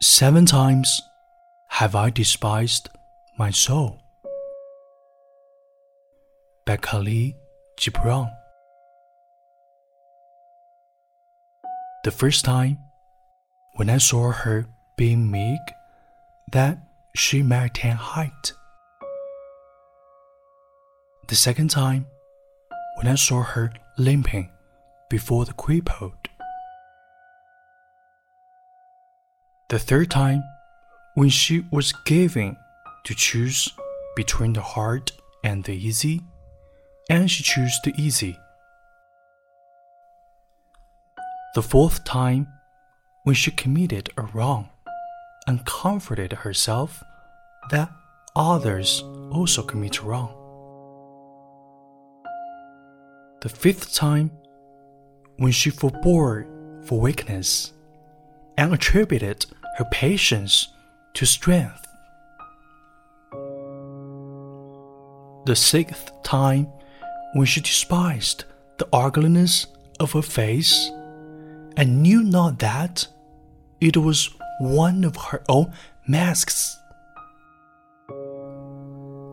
Seven times have I despised my soul. By Khalil Gibran. The first time, when I saw her being meek, that she attain height. The second time, when I saw her limping before the crippled. The third time, when she was given to choose between the hard and the easy, and she chose the easy. The fourth time, when she committed a wrong and comforted herself that others also commit wrong. The fifth time, when she forbore for weakness and attributed her patience to strength. The sixth time, when she despised the ugliness of her face and knew not that it was one of her own masks.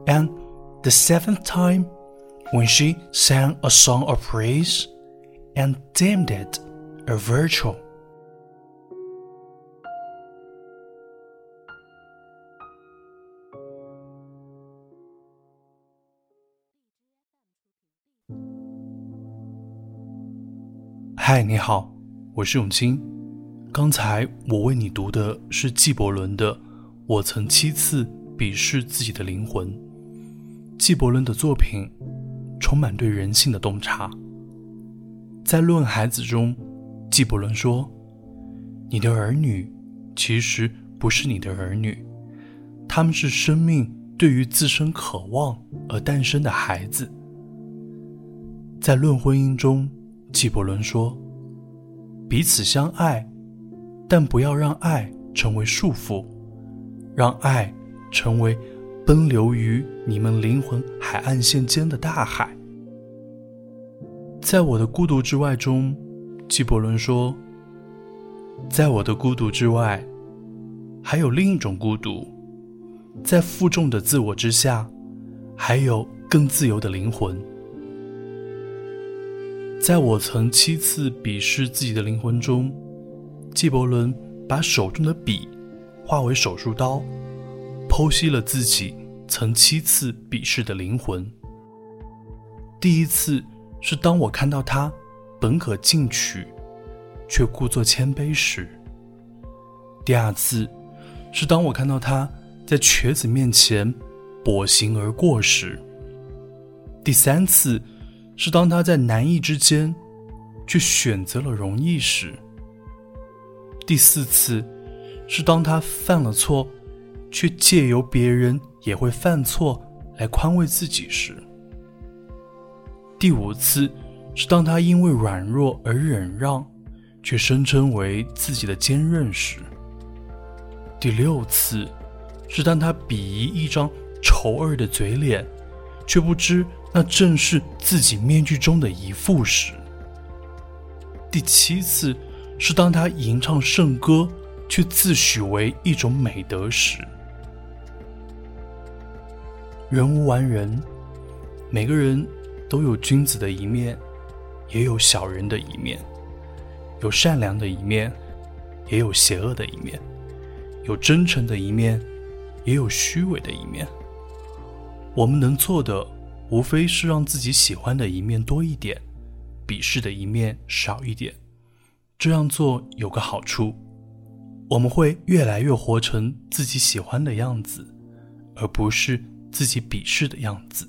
And the seventh time, when she sang a song of praise and deemed it a virtue. 嗨，你好，我是永清。刚才我为你读的是纪伯伦的《我曾七次鄙视自己的灵魂》。纪伯伦的作品充满对人性的洞察。在《论孩子》中，纪伯伦说：“你的儿女其实不是你的儿女，他们是生命对于自身渴望而诞生的孩子。”在《论婚姻》中。纪伯伦说：“彼此相爱，但不要让爱成为束缚，让爱成为奔流于你们灵魂海岸线间的大海。”在我的孤独之外中，纪伯伦说：“在我的孤独之外，还有另一种孤独，在负重的自我之下，还有更自由的灵魂。”在我曾七次鄙视自己的灵魂中，纪伯伦把手中的笔化为手术刀，剖析了自己曾七次鄙视的灵魂。第一次是当我看到他本可进取，却故作谦卑时；第二次是当我看到他在瘸子面前跛行而过时；第三次。是当他在难易之间，却选择了容易时；第四次，是当他犯了错，却借由别人也会犯错来宽慰自己时；第五次，是当他因为软弱而忍让，却声称为自己的坚韧时；第六次，是当他鄙夷一张丑恶的嘴脸，却不知。那正是自己面具中的一副时。第七次是当他吟唱圣歌，却自诩为一种美德时。人无完人，每个人都有君子的一面，也有小人的一面；有善良的一面，也有邪恶的一面；有真诚的一面，也有虚伪的一面。我们能做的。无非是让自己喜欢的一面多一点，鄙视的一面少一点。这样做有个好处，我们会越来越活成自己喜欢的样子，而不是自己鄙视的样子。